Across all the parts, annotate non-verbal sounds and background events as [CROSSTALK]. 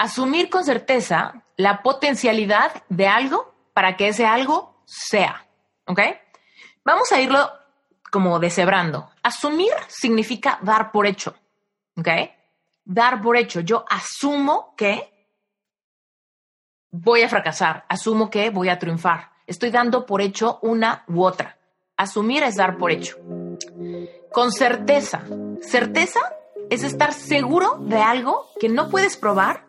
Asumir con certeza la potencialidad de algo para que ese algo sea. ¿Ok? Vamos a irlo como deshebrando. Asumir significa dar por hecho. ¿Ok? Dar por hecho. Yo asumo que voy a fracasar. Asumo que voy a triunfar. Estoy dando por hecho una u otra. Asumir es dar por hecho. Con certeza. Certeza es estar seguro de algo que no puedes probar,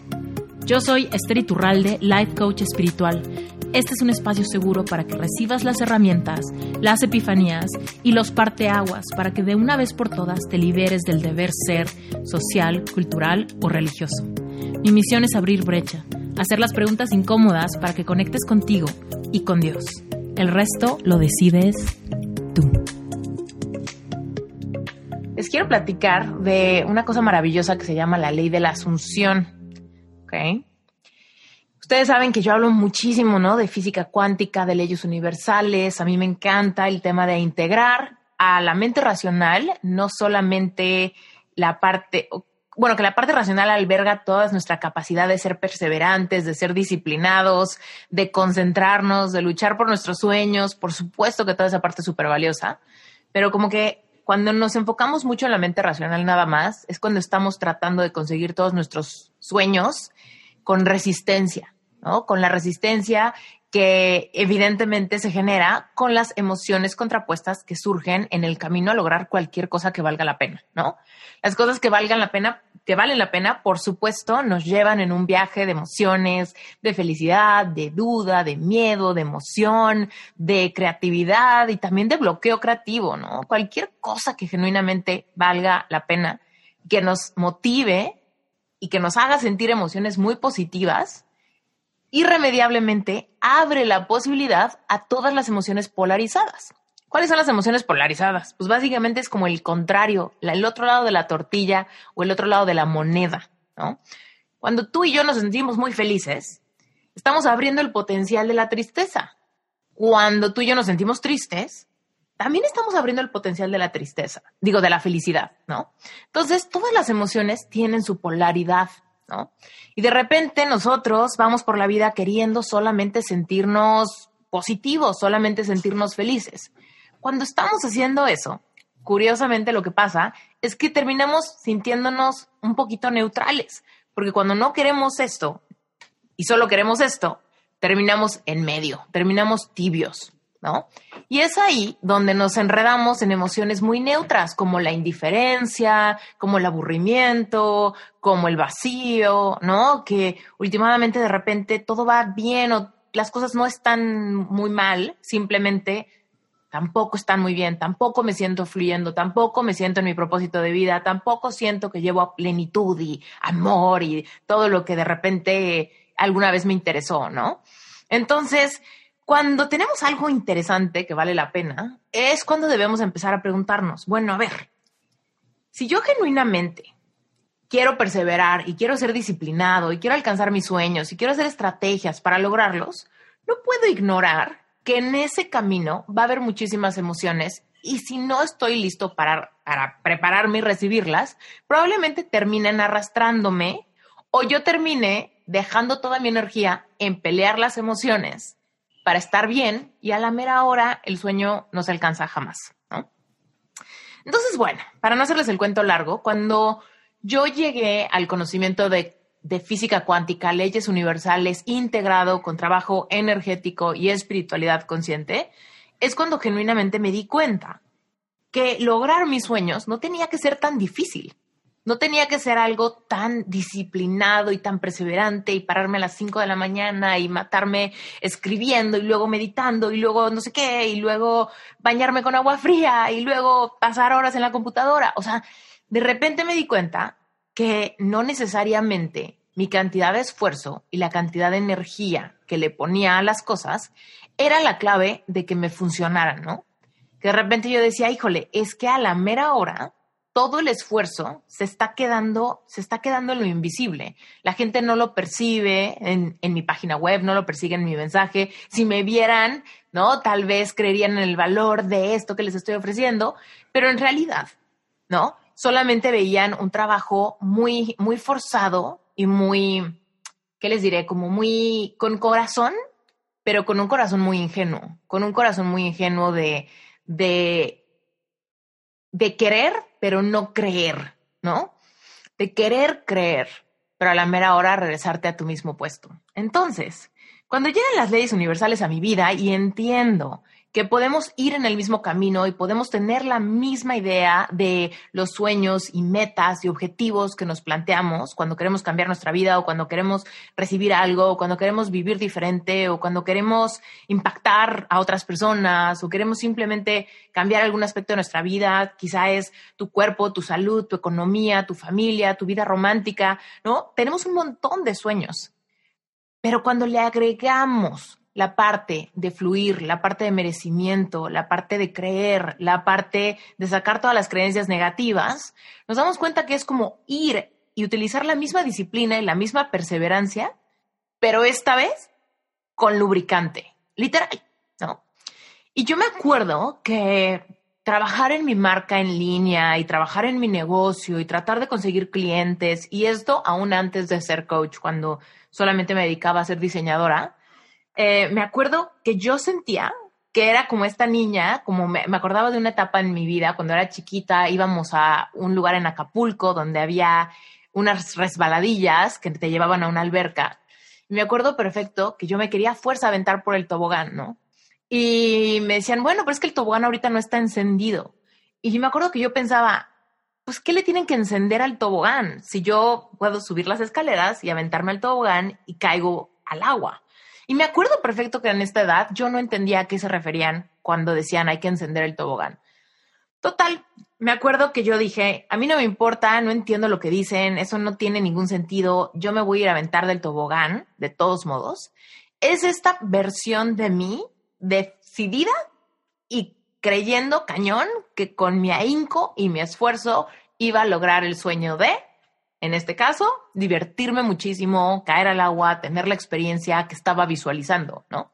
Yo soy Esther Iturralde, Life Coach Espiritual. Este es un espacio seguro para que recibas las herramientas, las epifanías y los parteaguas para que de una vez por todas te liberes del deber ser social, cultural o religioso. Mi misión es abrir brecha, hacer las preguntas incómodas para que conectes contigo y con Dios. El resto lo decides tú. Les quiero platicar de una cosa maravillosa que se llama la ley de la asunción. Ustedes saben que yo hablo muchísimo, ¿no? De física cuántica, de leyes universales. A mí me encanta el tema de integrar a la mente racional, no solamente la parte, bueno, que la parte racional alberga toda nuestra capacidad de ser perseverantes, de ser disciplinados, de concentrarnos, de luchar por nuestros sueños. Por supuesto que toda esa parte es súper valiosa, pero como que cuando nos enfocamos mucho en la mente racional nada más, es cuando estamos tratando de conseguir todos nuestros sueños con resistencia, ¿no? Con la resistencia que evidentemente se genera con las emociones contrapuestas que surgen en el camino a lograr cualquier cosa que valga la pena, ¿no? Las cosas que valgan la pena, que valen la pena, por supuesto, nos llevan en un viaje de emociones, de felicidad, de duda, de miedo, de emoción, de creatividad y también de bloqueo creativo, ¿no? Cualquier cosa que genuinamente valga la pena, que nos motive y que nos haga sentir emociones muy positivas, irremediablemente abre la posibilidad a todas las emociones polarizadas. ¿Cuáles son las emociones polarizadas? Pues básicamente es como el contrario, el otro lado de la tortilla o el otro lado de la moneda, ¿no? Cuando tú y yo nos sentimos muy felices, estamos abriendo el potencial de la tristeza. Cuando tú y yo nos sentimos tristes, también estamos abriendo el potencial de la tristeza, digo, de la felicidad, ¿no? Entonces, todas las emociones tienen su polaridad, ¿no? Y de repente nosotros vamos por la vida queriendo solamente sentirnos positivos, solamente sentirnos felices. Cuando estamos haciendo eso, curiosamente lo que pasa es que terminamos sintiéndonos un poquito neutrales, porque cuando no queremos esto y solo queremos esto, terminamos en medio, terminamos tibios, ¿no? Y es ahí donde nos enredamos en emociones muy neutras, como la indiferencia, como el aburrimiento, como el vacío, ¿no? Que últimamente de repente todo va bien o las cosas no están muy mal, simplemente tampoco están muy bien, tampoco me siento fluyendo, tampoco me siento en mi propósito de vida, tampoco siento que llevo plenitud y amor y todo lo que de repente alguna vez me interesó, ¿no? Entonces, cuando tenemos algo interesante que vale la pena, es cuando debemos empezar a preguntarnos, bueno, a ver, si yo genuinamente quiero perseverar y quiero ser disciplinado y quiero alcanzar mis sueños y quiero hacer estrategias para lograrlos, no puedo ignorar que en ese camino va a haber muchísimas emociones y si no estoy listo para, para prepararme y recibirlas, probablemente terminen arrastrándome o yo termine dejando toda mi energía en pelear las emociones para estar bien y a la mera hora el sueño no se alcanza jamás. Entonces, bueno, para no hacerles el cuento largo, cuando yo llegué al conocimiento de de física cuántica, leyes universales, integrado con trabajo energético y espiritualidad consciente, es cuando genuinamente me di cuenta que lograr mis sueños no tenía que ser tan difícil. No tenía que ser algo tan disciplinado y tan perseverante y pararme a las 5 de la mañana y matarme escribiendo y luego meditando y luego no sé qué y luego bañarme con agua fría y luego pasar horas en la computadora. O sea, de repente me di cuenta que no necesariamente mi cantidad de esfuerzo y la cantidad de energía que le ponía a las cosas era la clave de que me funcionaran, ¿no? que de repente yo decía, híjole, es que a la mera hora todo el esfuerzo se está quedando, se está quedando en lo invisible. La gente no lo percibe en, en, mi página web, no lo persigue en mi mensaje. Si me vieran, ¿no? Tal vez creerían en el valor de esto que les estoy ofreciendo, pero en realidad, ¿no? Solamente veían un trabajo muy, muy forzado y muy, ¿qué les diré? Como muy con corazón, pero con un corazón muy ingenuo, con un corazón muy ingenuo de, de, de querer, pero no creer, ¿no? De querer creer, pero a la mera hora regresarte a tu mismo puesto. Entonces, cuando llegan las leyes universales a mi vida y entiendo que podemos ir en el mismo camino y podemos tener la misma idea de los sueños y metas y objetivos que nos planteamos cuando queremos cambiar nuestra vida o cuando queremos recibir algo o cuando queremos vivir diferente o cuando queremos impactar a otras personas o queremos simplemente cambiar algún aspecto de nuestra vida, quizá es tu cuerpo, tu salud, tu economía, tu familia, tu vida romántica, ¿no? Tenemos un montón de sueños. Pero cuando le agregamos la parte de fluir, la parte de merecimiento, la parte de creer, la parte de sacar todas las creencias negativas, nos damos cuenta que es como ir y utilizar la misma disciplina y la misma perseverancia, pero esta vez con lubricante, literal, ¿no? Y yo me acuerdo que trabajar en mi marca en línea y trabajar en mi negocio y tratar de conseguir clientes, y esto aún antes de ser coach, cuando solamente me dedicaba a ser diseñadora, eh, me acuerdo que yo sentía que era como esta niña, como me, acordaba de una etapa en mi vida, cuando era chiquita, íbamos a un lugar en Acapulco donde había unas resbaladillas que te llevaban a una alberca. Me acuerdo perfecto que yo me quería fuerza aventar por el tobogán, ¿no? Y me decían, bueno, pero es que el tobogán ahorita no está encendido. Y me acuerdo que yo pensaba, pues, ¿qué le tienen que encender al tobogán? Si yo puedo subir las escaleras y aventarme al tobogán y caigo al agua. Y me acuerdo perfecto que en esta edad yo no entendía a qué se referían cuando decían hay que encender el tobogán. Total, me acuerdo que yo dije, a mí no me importa, no entiendo lo que dicen, eso no tiene ningún sentido, yo me voy a ir a aventar del tobogán, de todos modos. Es esta versión de mí decidida y creyendo cañón que con mi ahínco y mi esfuerzo iba a lograr el sueño de en este caso, divertirme muchísimo, caer al agua, tener la experiencia que estaba visualizando, ¿no?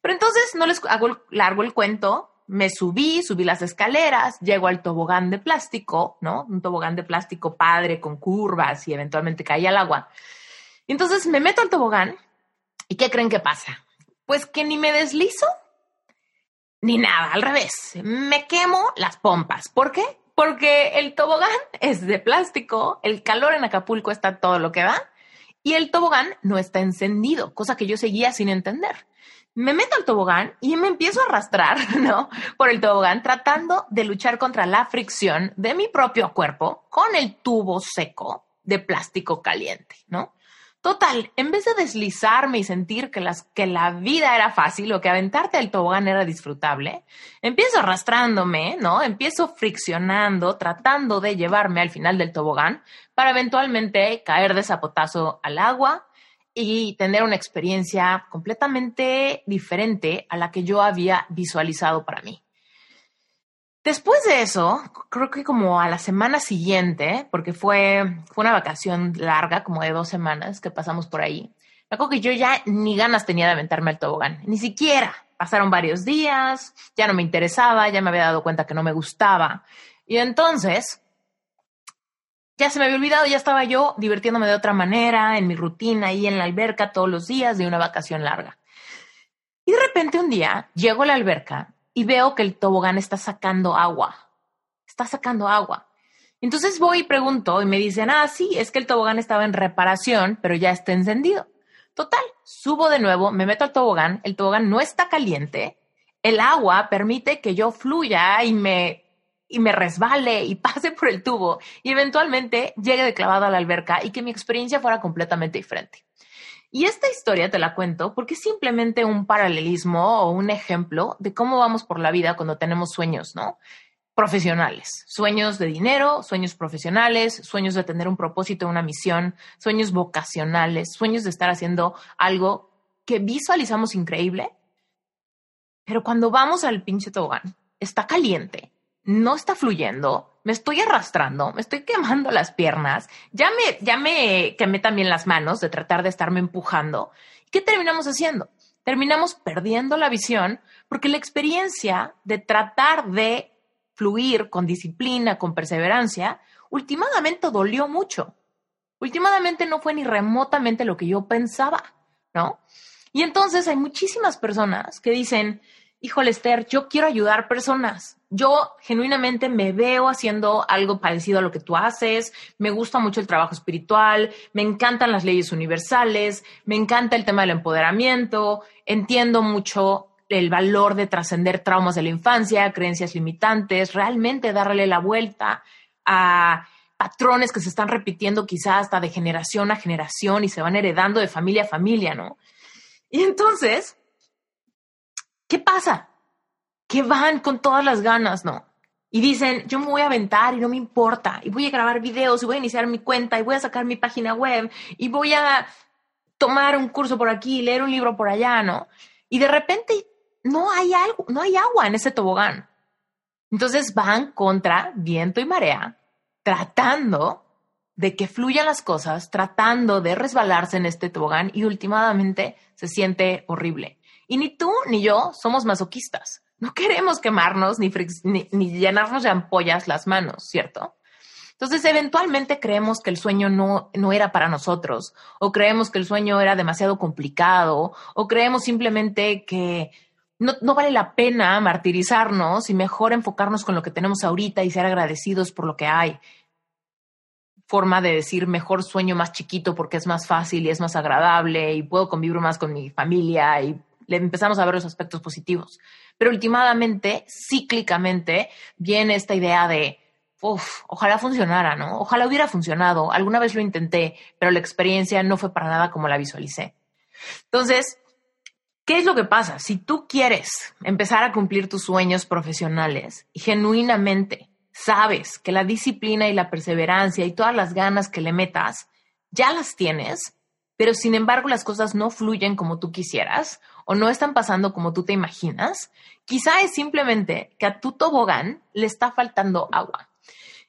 Pero entonces no les hago largo el cuento, me subí, subí las escaleras, llego al tobogán de plástico, ¿no? Un tobogán de plástico padre con curvas y eventualmente caí al agua. Y entonces me meto al tobogán y ¿qué creen que pasa? Pues que ni me deslizo ni nada, al revés, me quemo las pompas. ¿Por qué? Porque el tobogán [LAUGHS] es de plástico, el calor en Acapulco está todo lo que va y el tobogán no está encendido, cosa que yo seguía sin entender. Me meto al tobogán y me empiezo a arrastrar, [LAUGHS] ¿no? Por el tobogán tratando de luchar contra la fricción de mi propio cuerpo con el tubo seco de plástico caliente, ¿no? Total, en vez de deslizarme y sentir que, las, que la vida era fácil o que aventarte al tobogán era disfrutable, empiezo arrastrándome, ¿no? Empiezo friccionando, tratando de llevarme al final del tobogán para eventualmente caer de zapotazo al agua y tener una experiencia completamente diferente a la que yo había visualizado para mí. Después de eso, creo que como a la semana siguiente, porque fue, fue una vacación larga, como de dos semanas que pasamos por ahí, me acuerdo que yo ya ni ganas tenía de aventarme al tobogán, ni siquiera. Pasaron varios días, ya no me interesaba, ya me había dado cuenta que no me gustaba. Y entonces, ya se me había olvidado, ya estaba yo divirtiéndome de otra manera, en mi rutina, ahí en la alberca todos los días de una vacación larga. Y de repente un día llego a la alberca y veo que el tobogán está sacando agua. Está sacando agua. Entonces voy y pregunto y me dicen, ah, sí, es que el tobogán estaba en reparación, pero ya está encendido. Total, subo de nuevo, me meto al tobogán, el tobogán no está caliente, el agua permite que yo fluya y me, y me resbale y [LAUGHS] pase por el tubo y eventualmente llegue de clavado a la alberca y que mi experiencia fuera completamente diferente. Y esta historia te la cuento porque es simplemente un paralelismo o un ejemplo de cómo vamos por la vida cuando tenemos sueños, ¿no? Profesionales, sueños de dinero, sueños profesionales, sueños de tener un propósito, una misión, sueños vocacionales, sueños de estar haciendo algo que visualizamos increíble. Pero cuando vamos al pinche tobogán, está caliente, no está fluyendo, me estoy arrastrando, me estoy quemando las piernas, ya me, ya me quemé también las manos de tratar de estarme empujando. ¿Qué terminamos haciendo? Terminamos perdiendo la visión porque la experiencia de tratar de fluir con disciplina, con perseverancia, últimamente dolió mucho. Últimamente no fue ni remotamente lo que yo pensaba, ¿no? Y entonces hay muchísimas personas que dicen, híjole Esther, yo quiero ayudar personas. Yo genuinamente me veo haciendo algo parecido a lo que tú haces, me gusta mucho el trabajo espiritual, me encantan las leyes universales, me encanta el tema del empoderamiento, entiendo mucho el valor de trascender traumas de la infancia, creencias limitantes, realmente darle la vuelta a patrones que se están repitiendo quizás hasta de generación a generación y se van heredando de familia a familia, ¿no? Y entonces, ¿qué pasa? Que van con todas las ganas, ¿no? Y dicen, yo me voy a aventar y no me importa, y voy a grabar videos, y voy a iniciar mi cuenta, y voy a sacar mi página web, y voy a tomar un curso por aquí, leer un libro por allá, ¿no? Y de repente no hay algo, no hay agua en ese tobogán. Entonces van contra viento y marea, tratando de que fluyan las cosas, tratando de resbalarse en este tobogán y últimamente se siente horrible. Y ni tú ni yo somos masoquistas. No queremos quemarnos ni, ni, llenarnos de ampollas las manos, ¿cierto? Entonces, eventualmente creemos que el sueño no, no era para nosotros, o creemos que el sueño era demasiado complicado, o creemos simplemente que no, no, vale la pena martirizarnos y mejor enfocarnos con lo que tenemos ahorita y ser agradecidos por lo que hay. Forma de decir mejor sueño más chiquito porque es más fácil y es más agradable y puedo convivir más con mi familia y le empezamos a ver los aspectos positivos. Pero últimamente, cíclicamente, viene esta idea de, uff, ojalá funcionara, ¿no? Ojalá hubiera funcionado. Alguna vez lo intenté, pero la experiencia no fue para nada como la visualicé. Entonces, ¿Qué es lo que pasa? Si tú quieres empezar a cumplir tus sueños profesionales y genuinamente sabes que la disciplina y la perseverancia y todas las ganas que le metas ya las tienes, pero sin embargo las cosas no fluyen como tú quisieras o no están pasando como tú te imaginas, quizá es simplemente que a tu tobogán le está faltando agua.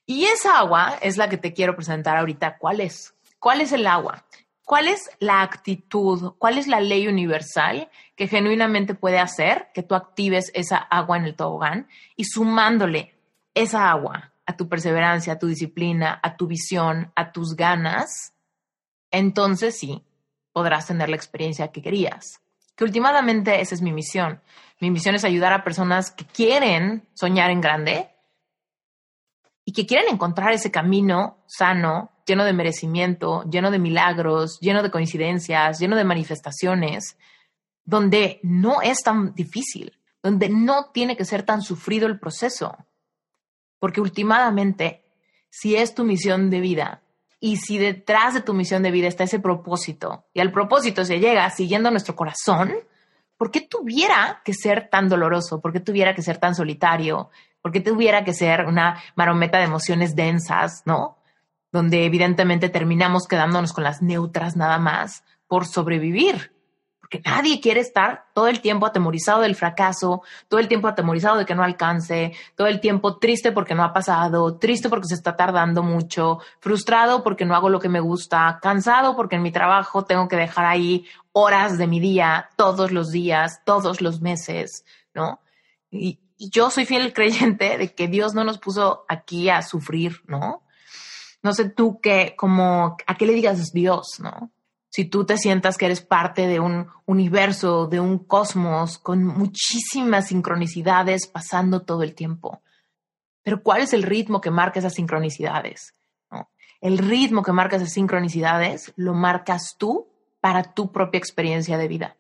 Y esa agua es la que te quiero presentar ahorita. ¿Cuál es? ¿Cuál es el agua? ¿Cuál es la actitud? ¿Cuál es la ley universal que genuinamente puede hacer que tú actives esa agua en el tobogán y sumándole esa agua a tu perseverancia, a tu disciplina, a tu visión, a tus ganas, entonces sí podrás tener la experiencia que querías. Que últimamente esa es mi misión. Mi misión es ayudar a personas que quieren soñar en grande y que quieren encontrar ese camino sano lleno de merecimiento, lleno de milagros, lleno de coincidencias, lleno de manifestaciones, donde no es tan difícil, donde no tiene que ser tan sufrido el proceso. Porque últimamente, si es tu misión de vida y si detrás de tu misión de vida está ese propósito y al propósito se llega siguiendo nuestro corazón, ¿por qué tuviera que ser tan doloroso? ¿Por qué tuviera que ser tan solitario? ¿Por qué tuviera que ser una marometa de emociones densas, no? donde evidentemente terminamos quedándonos con las neutras nada más por sobrevivir. Porque nadie quiere estar todo el tiempo atemorizado del fracaso, todo el tiempo atemorizado de que no alcance, todo el tiempo triste porque no ha pasado, triste porque se está tardando mucho, frustrado porque no hago lo que me gusta, cansado porque en mi trabajo tengo que dejar ahí horas de mi día, todos los días, todos los meses, ¿no? Y, yo soy fiel creyente de que Dios no nos puso aquí a sufrir, ¿no? no sé tú qué, como, a qué le digas Dios, ¿no? Si tú te sientas que eres parte de un universo, de un cosmos con muchísimas sincronicidades pasando todo el tiempo. Pero ¿cuál es el ritmo que marca esas sincronicidades? El ritmo que marca esas sincronicidades lo marcas tú para tu propia experiencia de vida.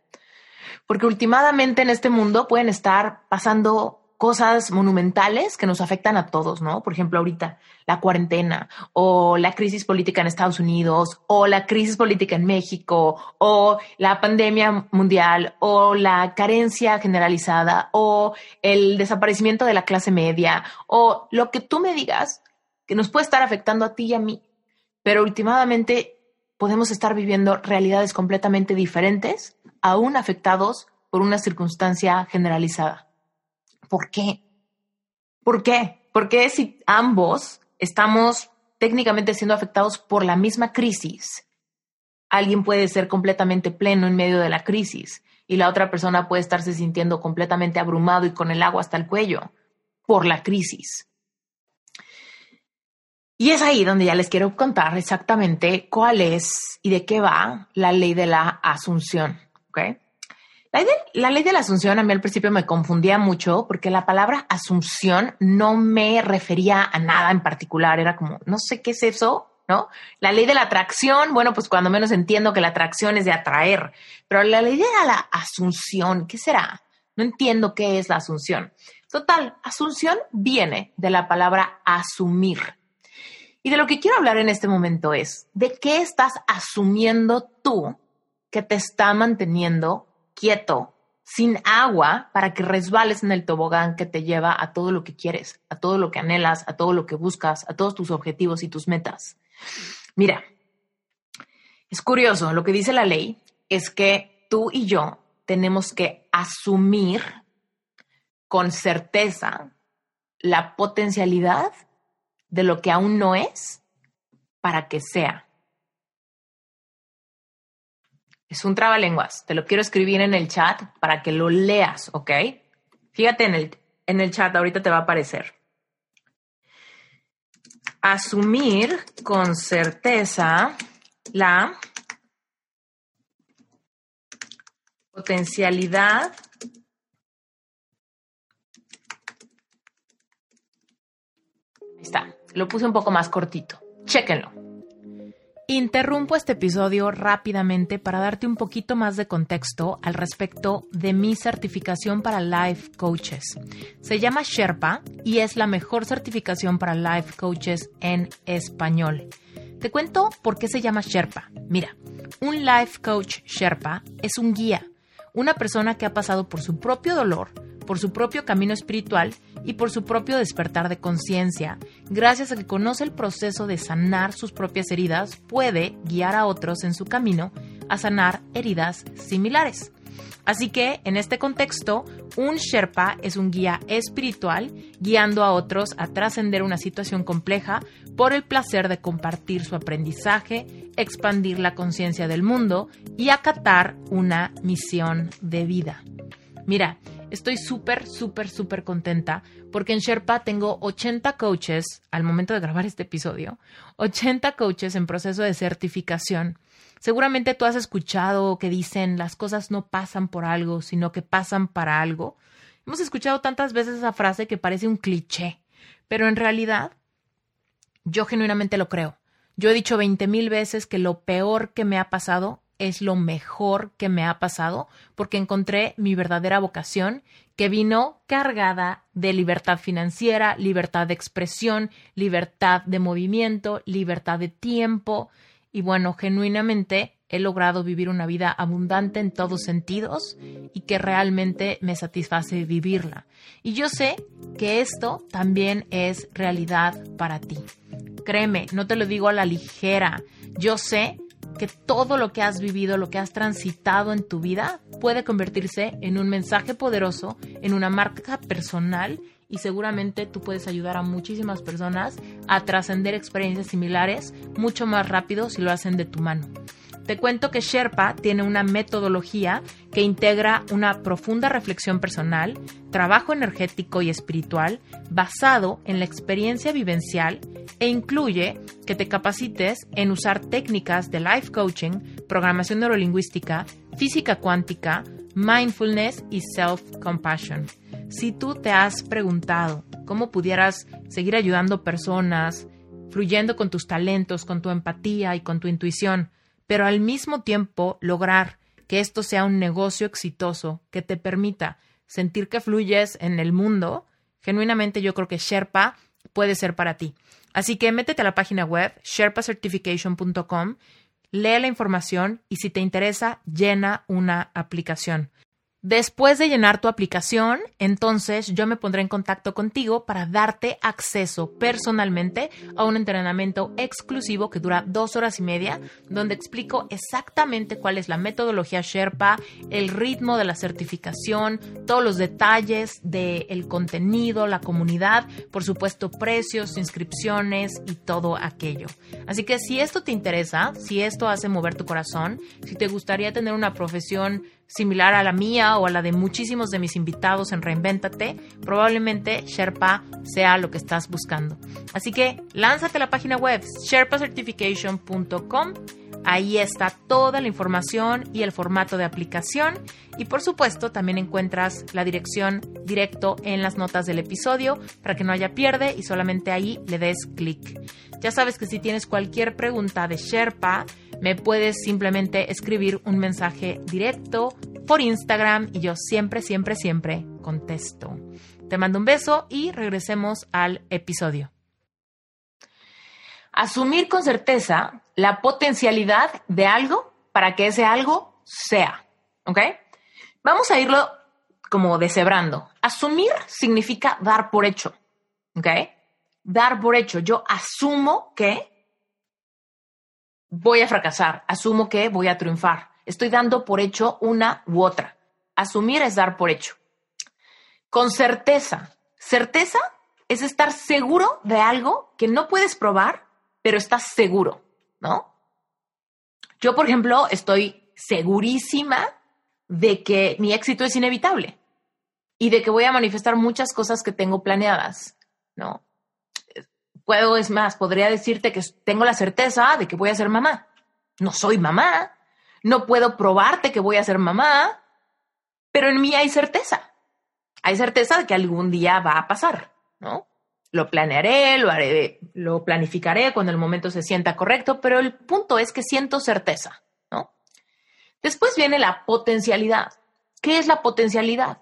Porque últimamente en este mundo pueden estar pasando cosas monumentales que nos afectan a todos, ¿no? Por ejemplo, ahorita la cuarentena o la crisis política en Estados Unidos o la crisis política en México o la pandemia mundial o la carencia generalizada o el desaparecimiento de la clase media o lo que tú me digas que nos puede estar afectando a ti y a mí. Pero últimamente podemos estar viviendo realidades completamente diferentes, aún afectados por una circunstancia generalizada. ¿Por qué? ¿Por qué? Porque si ambos estamos técnicamente siendo afectados por la misma crisis, alguien puede ser completamente pleno en medio de la crisis y la otra persona puede estarse sintiendo completamente abrumado y con el agua hasta el cuello por la crisis. Y es ahí donde ya les quiero contar exactamente cuál es y de qué va la ley de la asunción. ¿okay? La, ley de la asunción a mí al principio me confundía mucho porque la palabra asunción no me refería a nada en particular. Era como, no sé qué es eso, ¿no? La ley de la atracción, bueno, pues cuando menos entiendo que la atracción es de atraer, pero la ley de la asunción, ¿qué será? No entiendo qué es la asunción. Total, asunción viene de la palabra asumir. Y de lo que quiero hablar en este momento es, ¿de qué estás asumiendo tú que te está manteniendo quieto, sin agua, para que resbales en el tobogán que te lleva a todo lo que quieres, a todo lo que anhelas, a todo lo que buscas, a todos tus objetivos y tus metas. Mira, es curioso, lo que dice la ley es que tú y yo tenemos que asumir con certeza la potencialidad de lo que aún no es para que sea. Es un trabalenguas. Te lo quiero escribir en el chat para que lo leas, ¿ok? Fíjate en el, en el chat, ahorita te va a aparecer. Asumir con certeza la potencialidad Ahí está. Lo puse un poco más cortito. Chéquenlo. Interrumpo este episodio rápidamente para darte un poquito más de contexto al respecto de mi certificación para Life Coaches. Se llama Sherpa y es la mejor certificación para Life Coaches en español. Te cuento por qué se llama Sherpa. Mira, un Life Coach Sherpa es un guía, una persona que ha pasado por su propio dolor, por su propio camino espiritual y por su propio despertar de conciencia, gracias a que conoce el proceso de sanar sus propias heridas, puede guiar a otros en su camino a sanar heridas similares. Así que, en este contexto, un Sherpa es un guía espiritual guiando a otros a trascender una situación compleja por el placer de compartir su aprendizaje, expandir la conciencia del mundo y acatar una misión de vida. Mira, Estoy súper, súper, súper contenta porque en Sherpa tengo 80 coaches al momento de grabar este episodio, 80 coaches en proceso de certificación. Seguramente tú has escuchado que dicen las cosas no pasan por algo, sino que pasan para algo. Hemos escuchado tantas veces esa frase que parece un cliché, pero en realidad yo genuinamente lo creo. Yo he dicho 20 mil veces que lo peor que me ha pasado es lo mejor que me ha pasado porque encontré mi verdadera vocación que vino cargada de libertad financiera, libertad de expresión, libertad de movimiento, libertad de tiempo y bueno, genuinamente he logrado vivir una vida abundante en todos sentidos y que realmente me satisface vivirla. Y yo sé que esto también es realidad para ti. Créeme, no te lo digo a la ligera. Yo sé que todo lo que has vivido, lo que has transitado en tu vida, puede convertirse en un mensaje poderoso, en una marca personal y seguramente tú puedes ayudar a muchísimas personas a trascender experiencias similares mucho más rápido si lo hacen de tu mano. Te cuento que Sherpa tiene una metodología que integra una profunda reflexión personal, trabajo energético y espiritual basado en la experiencia vivencial e incluye que te capacites en usar técnicas de life coaching, programación neurolingüística, física cuántica, mindfulness y self-compassion. Si tú te has preguntado cómo pudieras seguir ayudando personas, fluyendo con tus talentos, con tu empatía y con tu intuición, pero al mismo tiempo lograr que esto sea un negocio exitoso que te permita sentir que fluyes en el mundo, genuinamente yo creo que Sherpa puede ser para ti. Así que métete a la página web sherpacertification.com, lee la información y si te interesa, llena una aplicación. Después de llenar tu aplicación, entonces yo me pondré en contacto contigo para darte acceso personalmente a un entrenamiento exclusivo que dura dos horas y media, donde explico exactamente cuál es la metodología Sherpa, el ritmo de la certificación, todos los detalles del contenido, la comunidad, por supuesto precios, inscripciones y todo aquello. Así que si esto te interesa, si esto hace mover tu corazón, si te gustaría tener una profesión similar a la mía o a la de muchísimos de mis invitados en Reinvéntate, probablemente Sherpa sea lo que estás buscando. Así que lánzate a la página web sherpacertification.com. Ahí está toda la información y el formato de aplicación. Y por supuesto, también encuentras la dirección directo en las notas del episodio para que no haya pierde y solamente ahí le des clic. Ya sabes que si tienes cualquier pregunta de Sherpa, me puedes simplemente escribir un mensaje directo por Instagram y yo siempre, siempre, siempre contesto. Te mando un beso y regresemos al episodio. Asumir con certeza la potencialidad de algo para que ese algo sea. ¿Ok? Vamos a irlo como deshebrando. Asumir significa dar por hecho. ¿Ok? Dar por hecho. Yo asumo que voy a fracasar, asumo que voy a triunfar. Estoy dando por hecho una u otra. Asumir es dar por hecho. Con certeza. Certeza es estar seguro de algo que no puedes probar, pero estás seguro, ¿no? Yo, por ejemplo, estoy segurísima de que mi éxito es inevitable y de que voy a manifestar muchas cosas que tengo planeadas, ¿no? Puedo, es más, podría decirte que tengo la certeza de que voy a ser mamá. No soy mamá, no puedo probarte que voy a ser mamá, pero en mí hay certeza. Hay certeza de que algún día va a pasar, ¿no? Lo planearé, lo haré, lo planificaré cuando el momento se sienta correcto, pero el punto es que siento certeza, ¿no? Después viene la potencialidad. ¿Qué es la potencialidad?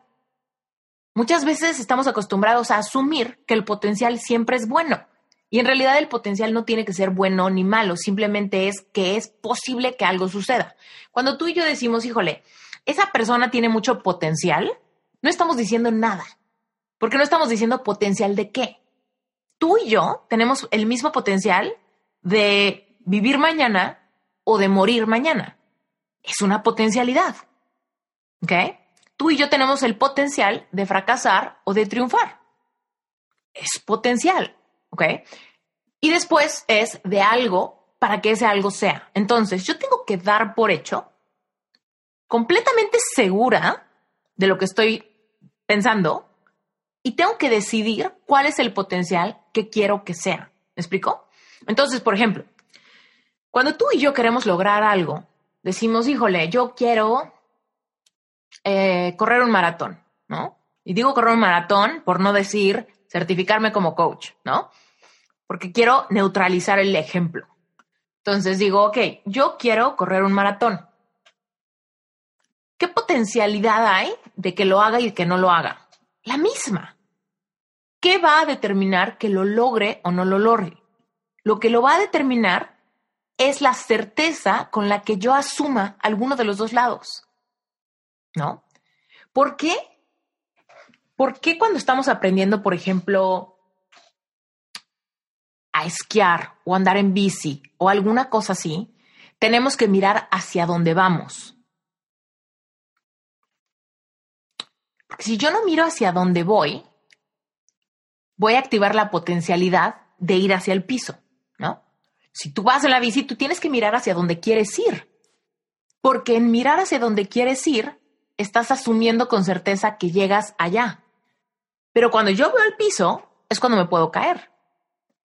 Muchas veces estamos acostumbrados a asumir que el potencial siempre es bueno. Y en realidad el potencial no tiene que ser bueno ni malo, simplemente es que es posible que algo suceda. Cuando tú y yo decimos, híjole, esa persona tiene mucho potencial, no estamos diciendo nada, porque no estamos diciendo potencial de qué. Tú y yo tenemos el mismo potencial de vivir mañana o de morir mañana. Es una potencialidad. ¿Ok? Tú y yo tenemos el potencial de fracasar o de triunfar. Es potencial. ¿Ok? Y después es de algo para que ese algo sea. Entonces, yo tengo que dar por hecho, completamente segura de lo que estoy pensando, y tengo que decidir cuál es el potencial que quiero que sea. ¿Me explico? Entonces, por ejemplo, cuando tú y yo queremos lograr algo, decimos, híjole, yo quiero eh, correr un maratón, ¿no? Y digo correr un maratón por no decir certificarme como coach, ¿no? Porque quiero neutralizar el ejemplo. Entonces digo, ok, yo quiero correr un maratón. ¿Qué potencialidad hay de que lo haga y que no lo haga? La misma. ¿Qué va a determinar que lo logre o no lo logre? Lo que lo va a determinar es la certeza con la que yo asuma alguno de los dos lados. ¿No? ¿Por qué? ¿Por qué cuando estamos aprendiendo, por ejemplo, a esquiar o andar en bici o alguna cosa así, tenemos que mirar hacia dónde vamos. Porque si yo no miro hacia dónde voy, voy a activar la potencialidad de ir hacia el piso, ¿no? Si tú vas en la bici, tú tienes que mirar hacia dónde quieres ir. Porque en mirar hacia dónde quieres ir, estás asumiendo con certeza que llegas allá. Pero cuando yo veo el piso, es cuando me puedo caer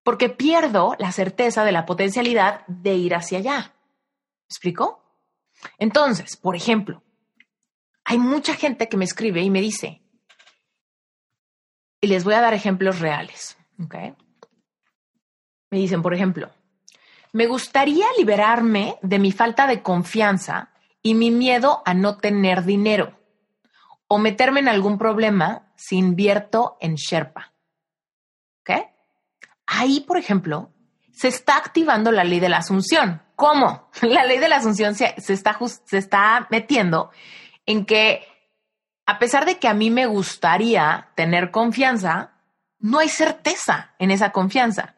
porque pierdo la certeza de la potencialidad de ir hacia allá. ¿Me explico? Entonces, por ejemplo, hay mucha gente que me escribe y me dice, y les voy a dar ejemplos reales, ¿ok? Me dicen, por ejemplo, me gustaría liberarme de mi falta de confianza y mi miedo a no tener dinero o meterme en algún problema si invierto en Sherpa. Ahí, por ejemplo, se está activando la ley de la asunción. ¿Cómo? [LAUGHS] La ley de la asunción se, está, se está metiendo en que a pesar de que a mí me gustaría tener confianza, no hay certeza en esa confianza.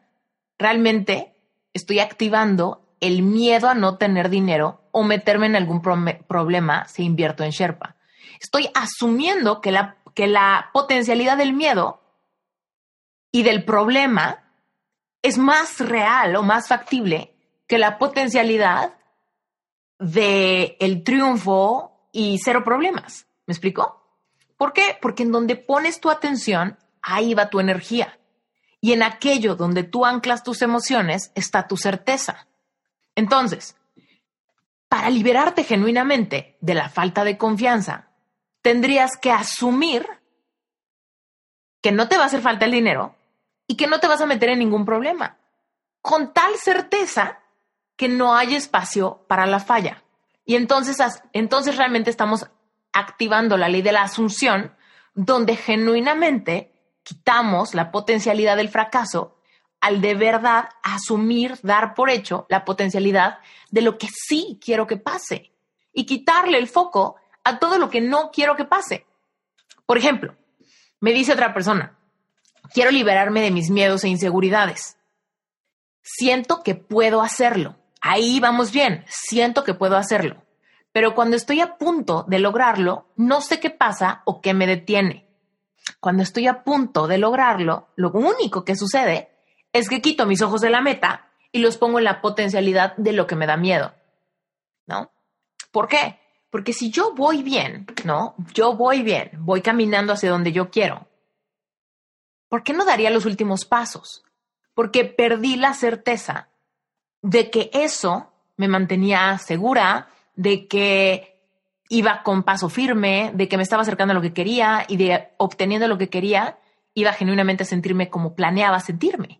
Realmente estoy activando el miedo a no tener dinero o meterme en algún problema si invierto en Sherpa. Estoy asumiendo que la, que la potencialidad del miedo y del problema es más real o más factible que la potencialidad de el triunfo y cero problemas. ¿Me explico? ¿Por qué? Porque en donde pones tu atención, ahí va tu energía. Y en aquello donde tú anclas tus emociones está tu certeza. Entonces, para liberarte genuinamente de la falta de confianza, tendrías que asumir que no te va a hacer falta el dinero y que no te vas a meter en ningún problema, con tal certeza que no hay espacio para la falla. Y entonces, entonces realmente estamos activando la ley de la asunción, donde genuinamente quitamos la potencialidad del fracaso al de verdad asumir, dar por hecho la potencialidad de lo que sí quiero que pase y quitarle el foco a todo lo que no quiero que pase. Por ejemplo, me dice otra persona, quiero liberarme de mis miedos e inseguridades. Siento que puedo hacerlo. Ahí vamos bien, siento que puedo hacerlo. Pero cuando estoy a punto de lograrlo, no sé qué pasa o qué me detiene. Cuando estoy a punto de lograrlo, lo único que sucede es que quito mis ojos de la meta y los pongo en la potencialidad de lo que me da miedo. ¿No? ¿Por qué? Porque si yo voy bien, ¿no? Yo voy bien, voy caminando hacia donde yo quiero. ¿Por qué no daría los últimos pasos? Porque perdí la certeza de que eso me mantenía segura, de que iba con paso firme, de que me estaba acercando a lo que quería y de obteniendo lo que quería, iba genuinamente a sentirme como planeaba sentirme.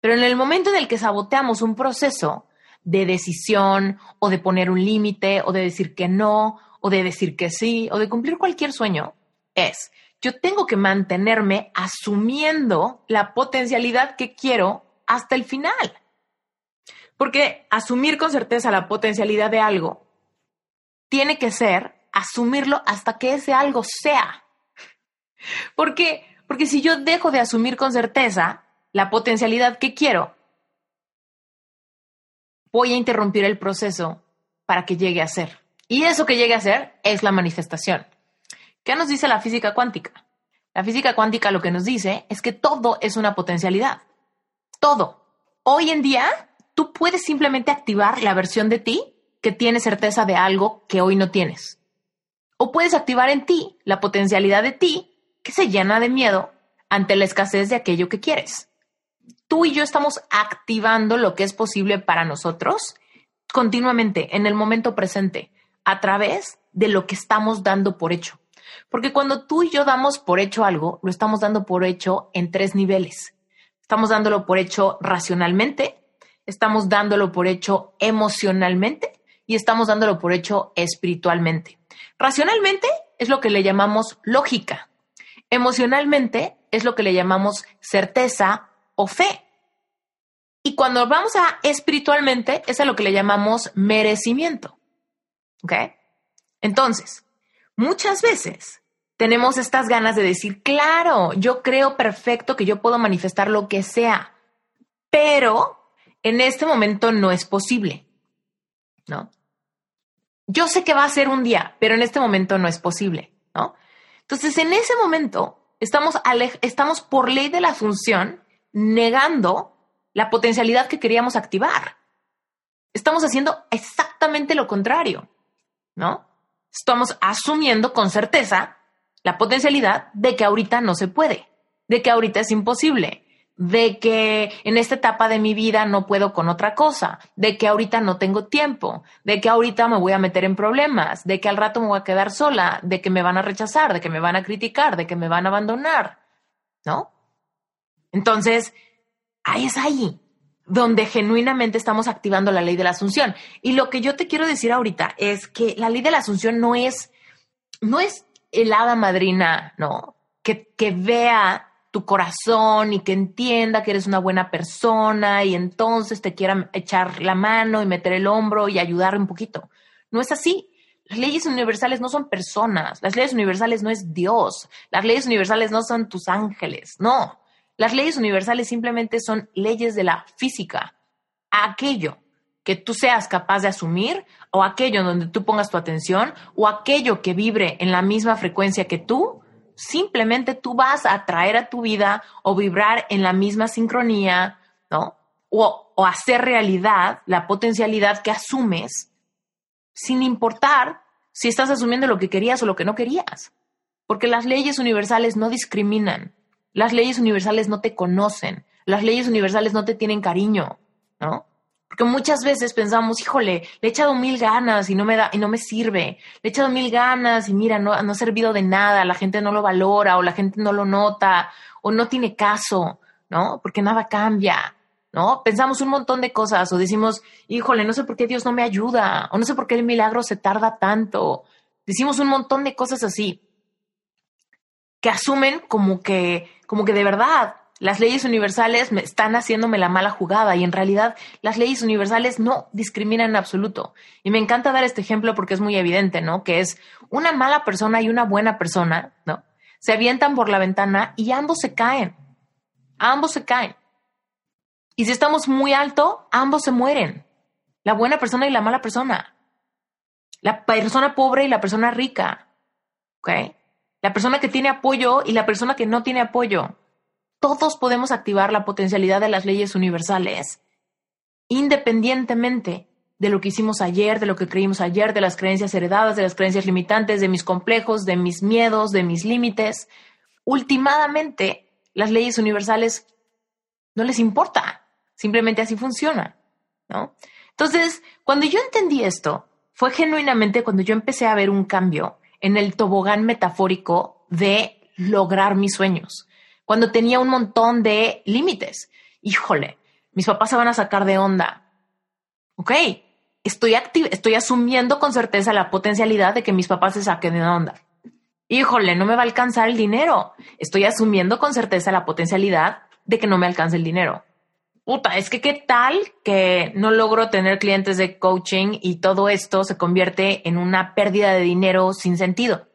Pero en el momento en el que saboteamos un proceso, de decisión o de poner un límite o de decir que no o de decir que sí o de cumplir cualquier sueño es, yo tengo que mantenerme asumiendo la potencialidad que quiero hasta el final. Porque asumir con certeza la potencialidad de algo tiene que ser asumirlo hasta que ese algo sea. Porque si yo dejo de asumir con certeza la potencialidad que quiero, voy a interrumpir el proceso para que llegue a ser. Y eso que llegue a ser es la manifestación. ¿Qué nos dice la física cuántica? La física cuántica lo que nos dice es que todo es una potencialidad. Todo. Hoy en día, tú puedes simplemente activar la versión de ti que tiene certeza de algo que hoy no tienes. O puedes activar en ti la potencialidad de ti que se llena de miedo ante la escasez de aquello que quieres tú y yo estamos activando lo que es posible para nosotros continuamente, en el momento presente, a través de lo que estamos dando por hecho. Porque cuando tú y yo damos por hecho algo, lo estamos dando por hecho en tres niveles. Estamos dándolo por hecho racionalmente, estamos dándolo por hecho emocionalmente y estamos dándolo por hecho espiritualmente. Racionalmente es lo que le llamamos lógica. Emocionalmente es lo que le llamamos certeza o fe. Y cuando vamos a espiritualmente, es a lo que le llamamos merecimiento. ¿Ok? Entonces, muchas veces tenemos estas ganas de decir, claro, yo creo perfecto que yo puedo manifestar lo que sea, pero en este momento no es posible. ¿No? Yo sé que va a ser un día, pero en este momento no es posible, ¿no? Entonces, en ese momento, estamos, estamos por ley de la función negando la potencialidad que queríamos activar. Estamos haciendo exactamente lo contrario, ¿no? Estamos asumiendo con certeza la potencialidad de que ahorita no se puede, de que ahorita es imposible, de que en esta etapa de mi vida no puedo con otra cosa, de que ahorita no tengo tiempo, de que ahorita me voy a meter en problemas, de que al rato me voy a quedar sola, de que me van a rechazar, de que me van a criticar, de que me van a abandonar, ¿no? Entonces, ahí es ahí donde genuinamente estamos activando la ley de la asunción. Y lo que yo te quiero decir ahorita es que la ley de la asunción no es, no es el hada madrina, ¿no? Que, que vea tu corazón y que entienda que eres una buena persona y entonces te quiera echar la mano y meter el hombro y ayudar un poquito. No es así. Las leyes universales no son personas, las leyes universales no es Dios, las leyes universales no son tus ángeles, no. Las leyes universales simplemente son leyes de la física. Aquello que tú seas capaz de asumir o aquello en donde tú pongas tu atención o aquello que vibre en la misma frecuencia que tú, simplemente tú vas a atraer a tu vida o vibrar en la misma sincronía, ¿no? O, o hacer realidad la potencialidad que asumes sin importar si estás asumiendo lo que querías o lo que no querías. Porque las leyes universales no discriminan, las leyes universales no te conocen, las leyes universales no te tienen cariño, ¿no? Porque muchas veces pensamos, híjole, le he echado mil ganas y no me da, y no me sirve. Le he echado mil ganas y mira, no, no ha servido de nada, la gente no lo valora, o la gente no lo nota, o no tiene caso, ¿no? Porque nada cambia. ¿no? Pensamos un montón de cosas o decimos, híjole, no sé por qué Dios no me ayuda o no sé por qué el milagro se tarda tanto. Decimos un montón de cosas así que asumen como que, como que de verdad las leyes universales me están haciéndome la mala jugada y en realidad las leyes universales no discriminan en absoluto. Y me encanta dar este ejemplo porque es muy evidente, ¿no? Que es una mala persona y una buena persona, ¿no? Se avientan por la ventana y ambos se caen. Ambos se caen. Y si estamos muy alto, ambos se mueren. La buena persona y la mala persona. La persona pobre y la persona rica. ¿Ok? La persona que tiene apoyo y la persona que no tiene apoyo. Todos podemos activar la potencialidad de las leyes universales, independientemente de lo que hicimos ayer, de lo que creímos ayer, de las creencias heredadas, de las creencias limitantes, de mis complejos, de mis miedos, de mis límites. Últimamente, las leyes universales no les importa. Simplemente así funciona, ¿no? Entonces, cuando yo entendí esto, fue genuinamente cuando yo empecé a ver un cambio en el tobogán metafórico de lograr mis sueños, cuando tenía un montón de límites. Híjole, mis papás se van a sacar de onda. Ok, estoy, estoy asumiendo con certeza la potencialidad de que mis papás se saquen de onda. Híjole, no me va a alcanzar el dinero. Estoy asumiendo con certeza la potencialidad de que no me alcance el dinero puta, es que qué tal que no logro tener clientes de coaching y todo esto se convierte en una pérdida de dinero sin sentido.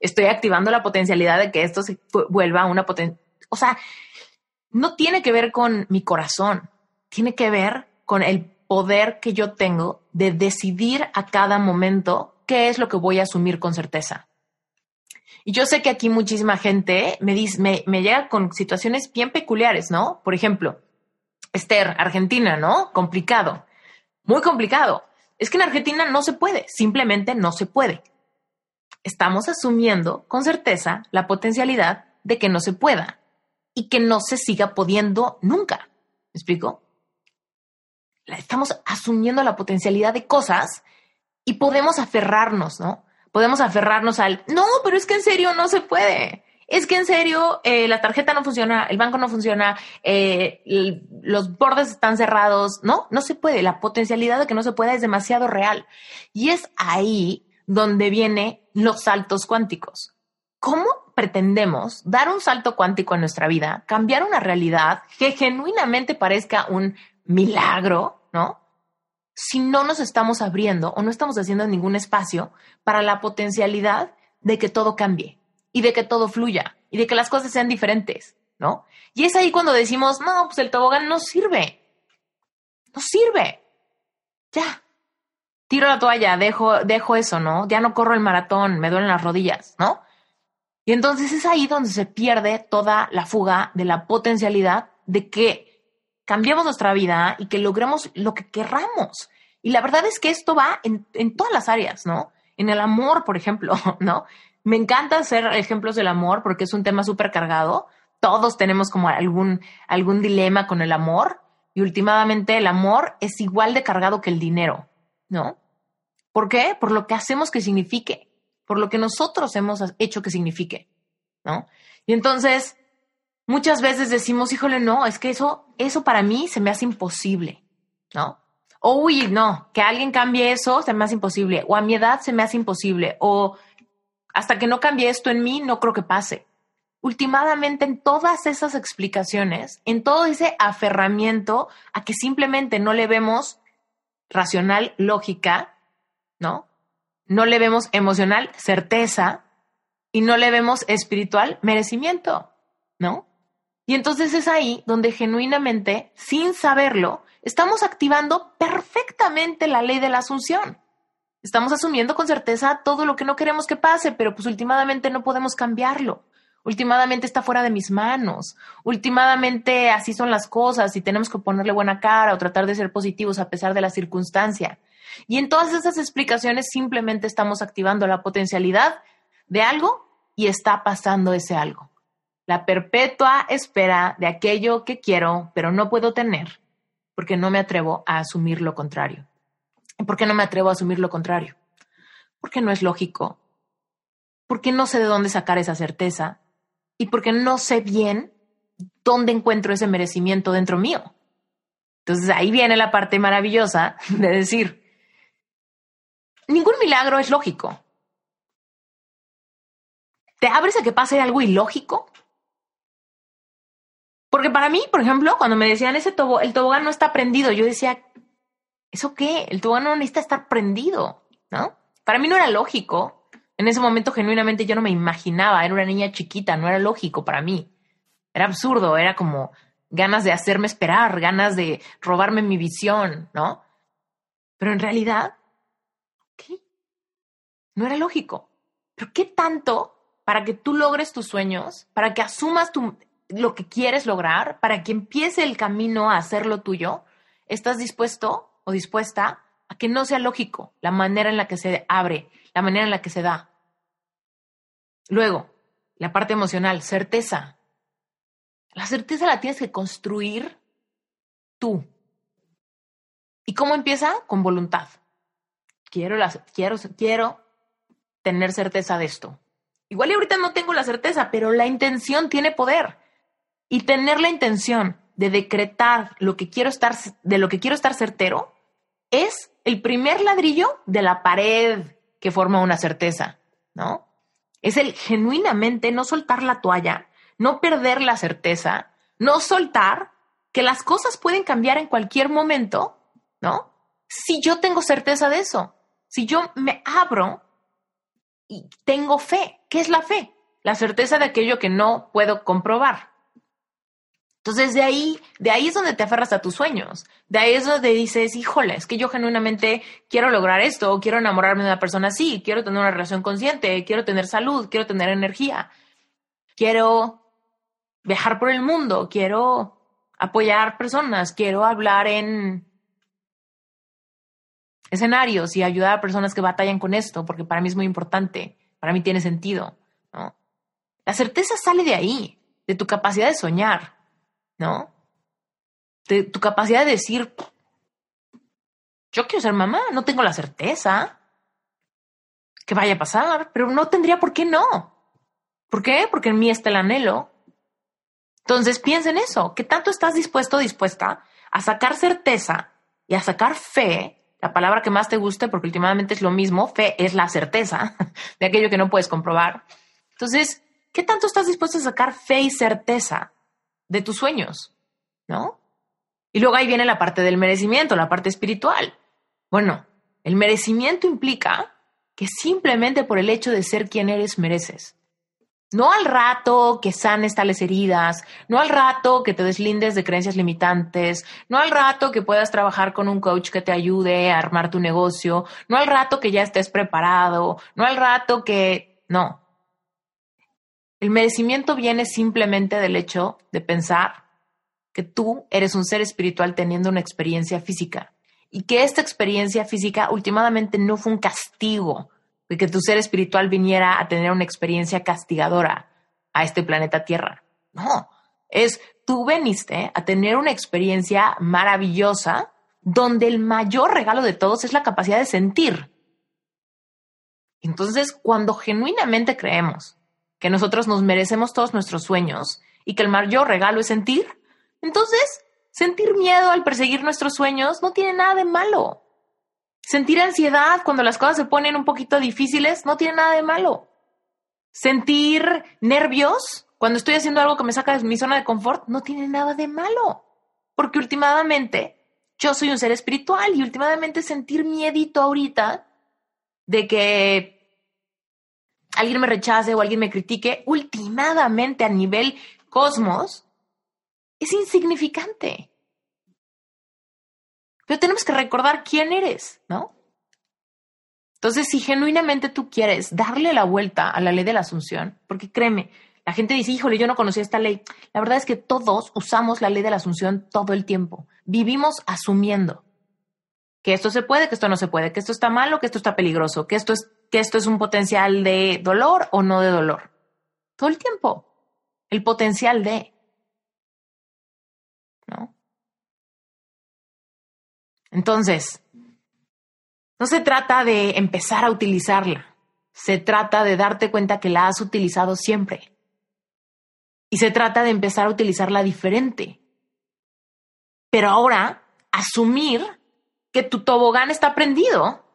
Estoy activando la potencialidad de que esto se vuelva una potencia. O sea, no tiene que ver con mi corazón, tiene que ver con el poder que yo tengo de decidir a cada momento qué es lo que voy a asumir con certeza. Y yo sé que aquí muchísima gente me, dice, me, me llega con situaciones bien peculiares, ¿no? Por ejemplo, Esther, Argentina, ¿no? Complicado, muy complicado. Es que en Argentina no se puede, simplemente no se puede. Estamos asumiendo con certeza la potencialidad de que no se pueda y que no se siga pudiendo nunca. ¿Me explico? Estamos asumiendo la potencialidad de cosas y podemos aferrarnos, ¿no? Podemos aferrarnos al, no, pero es que en serio no se puede es que en serio eh, la tarjeta no funciona, el banco no funciona, eh, los bordes están cerrados, ¿no? No se puede, la potencialidad de que no se pueda es demasiado real. Y es ahí donde vienen los saltos cuánticos. ¿Cómo pretendemos dar un salto cuántico en nuestra vida, cambiar una realidad que genuinamente parezca un milagro, ¿no? Si no nos estamos abriendo o no estamos haciendo ningún espacio para la potencialidad de que todo cambie y de que todo fluya y de que las cosas sean diferentes, ¿no? Y es ahí cuando decimos, no, pues el tobogán no sirve. No sirve. Ya. Tiro la toalla, dejo, dejo eso, ¿no? Ya no corro el maratón, me duelen las rodillas, ¿no? Y entonces es ahí donde se pierde toda la fuga de la potencialidad de que cambiemos nuestra vida y que logremos lo que querramos. Y la verdad es que esto va en, en todas las áreas, ¿no? En el amor, por ejemplo, [LAUGHS] ¿no? Me encanta hacer ejemplos del amor porque es un tema súper cargado. Todos tenemos como algún, algún dilema con el amor y últimamente el amor es igual de cargado que el dinero, ¿no? ¿Por qué? Por lo que hacemos que signifique, por lo que nosotros hemos hecho que signifique, ¿no? Y entonces, muchas veces decimos, híjole, no, es que eso, eso para mí se me hace imposible, ¿no? O, uy, no, que alguien cambie eso se me hace imposible, o a mi edad se me hace imposible, o hasta que no cambie esto en mí, no creo que pase. Últimamente, en todas esas explicaciones, en todo ese aferramiento a que simplemente no le vemos racional, lógica, ¿no? no le vemos emocional certeza y no le vemos espiritual merecimiento, ¿no? Y entonces es ahí donde genuinamente, sin saberlo, estamos activando perfectamente la ley de la asunción. Estamos asumiendo con certeza todo lo que no queremos que pase, pero pues últimamente no podemos cambiarlo. Últimamente está fuera de mis manos. Últimamente así son las cosas y tenemos que ponerle buena cara o tratar de ser positivos a pesar de la circunstancia. Y en todas esas explicaciones simplemente estamos activando la potencialidad de algo y está pasando ese algo. La perpetua espera de aquello que quiero, pero no puedo tener, porque no me atrevo a asumir lo contrario. ¿Por qué no me atrevo a asumir lo contrario? Porque no es lógico, porque no sé de dónde sacar esa certeza y porque no sé bien dónde encuentro ese merecimiento dentro mío. Entonces ahí viene la parte maravillosa de decir, ningún milagro es lógico. ¿Te abres a que pase algo ilógico? Porque para mí, por ejemplo, cuando me decían ese tobo, el tobogán no está prendido, yo decía, ¿eso qué? El tobogán no necesita estar prendido, ¿no? Para mí no era lógico. En ese momento, genuinamente, yo no me imaginaba. Era una niña chiquita, no era lógico para mí. Era absurdo, era como ganas de hacerme esperar, ganas de robarme mi visión, ¿no? Pero en realidad, ¿qué? No era lógico. Pero ¿qué tanto para que tú logres tus sueños, para que asumas tu, lo que quieres lograr, para que empiece el camino a hacerlo tuyo, estás dispuesto o dispuesta a que no sea lógico la manera en la que se abre, la manera en la que se da. Luego, la parte emocional, certeza. La certeza la tienes que construir tú. ¿Y cómo empieza? Con voluntad. Quiero, quiero, quiero tener certeza de esto. Igual y ahorita no tengo la certeza, pero la intención tiene poder. Y tener la intención de decretar lo que quiero estar, de lo que quiero estar certero, es el primer ladrillo de la pared que forma una certeza, ¿no? Es el genuinamente no soltar la toalla, no perder la certeza, no soltar que las cosas pueden cambiar en cualquier momento, ¿no? Si yo tengo certeza de eso, si yo me abro y tengo fe, ¿qué es la fe? La certeza de aquello que no puedo comprobar. Entonces, de ahí, de ahí es donde te aferras a tus sueños. De ahí es donde dices, híjole, es que yo genuinamente quiero lograr esto, quiero enamorarme de una persona así, quiero tener una relación consciente, quiero tener salud, quiero tener energía, quiero viajar por el mundo, quiero apoyar personas, quiero hablar en escenarios y ayudar a personas que batallan con esto, porque para mí es muy importante, para mí tiene sentido. La certeza sale de ahí, de tu capacidad de soñar, ¿no? Tu capacidad de decir, yo quiero ser mamá, no tengo la certeza que vaya a pasar, pero no tendría por qué no. ¿Por qué? Porque en mí está el anhelo. Entonces piensa en eso, ¿qué tanto estás dispuesto o dispuesta a sacar certeza y a sacar fe, la palabra que más te guste, porque últimamente es lo mismo, fe es la certeza [LAUGHS] de aquello que no puedes comprobar. Entonces, ¿qué tanto estás dispuesto a sacar fe y certeza de tus sueños, ¿no? Y luego ahí viene la parte del merecimiento, la parte espiritual. Bueno, el merecimiento implica que simplemente por el hecho de ser quien eres mereces. No al rato que sanes tales heridas, no al rato que te deslindes de creencias limitantes, no al rato que puedas trabajar con un coach que te ayude a armar tu negocio, no al rato que ya estés preparado, no al rato que... No, el merecimiento viene simplemente del hecho de pensar que tú eres un ser espiritual teniendo una experiencia física y que esta experiencia física últimamente no fue un castigo de que tu ser espiritual viniera a tener una experiencia castigadora a este planeta Tierra. No, es tú veniste a tener una experiencia maravillosa donde el mayor regalo de todos es la capacidad de sentir. Entonces, cuando genuinamente creemos que nosotros nos merecemos todos nuestros sueños y que el mayor regalo es sentir, entonces sentir miedo al perseguir nuestros sueños no tiene nada de malo. Sentir ansiedad cuando las cosas se ponen un poquito difíciles no tiene nada de malo. Sentir nervios cuando estoy haciendo algo que me saca de mi zona de confort no tiene nada de malo. Porque últimamente yo soy un ser espiritual y últimamente sentir miedito ahorita de que alguien me rechace o alguien me critique, ultimadamente a nivel cosmos, es insignificante. Pero tenemos que recordar quién eres, ¿no? Entonces, si genuinamente tú quieres darle la vuelta a la ley de la asunción, porque créeme, la gente dice, híjole, yo no conocía esta ley. La verdad es que todos usamos la ley de la asunción todo el tiempo. Vivimos asumiendo que esto se puede, que esto no se puede, que esto está malo, que esto está peligroso, que esto es, que esto es un potencial de dolor o no de dolor. Todo el tiempo. El potencial de. ¿No? Entonces, no se trata de empezar a utilizarla. Se trata de darte cuenta que la has utilizado siempre. Y se trata de empezar a utilizarla diferente. Pero ahora, asumir que tu tobogán está prendido